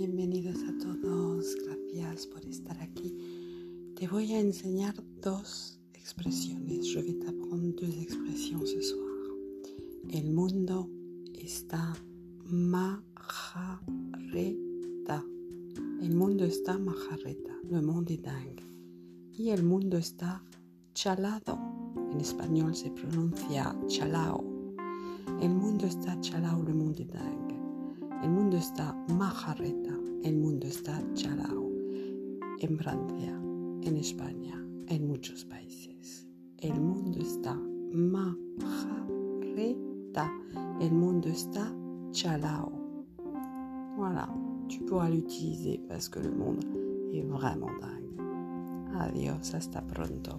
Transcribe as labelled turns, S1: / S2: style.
S1: Bienvenidos a todos, gracias por estar aquí. Te voy a enseñar dos expresiones. Je vais t'apprendre deux expressions ce soir. El mundo está majareta. El mundo está majareta. Le monde est dingue. Y el mundo está chalado. En español se pronuncia chalao. El mundo está chalao, le monde est dingue. El mundo está majareta. El mundo está chalao. En Francia, en España, en muchos países. El mundo está majareta. El mundo está chalao. Voilà, tu pourras l'utiliser parce que le monde est vraiment dingue. Adios, hasta pronto.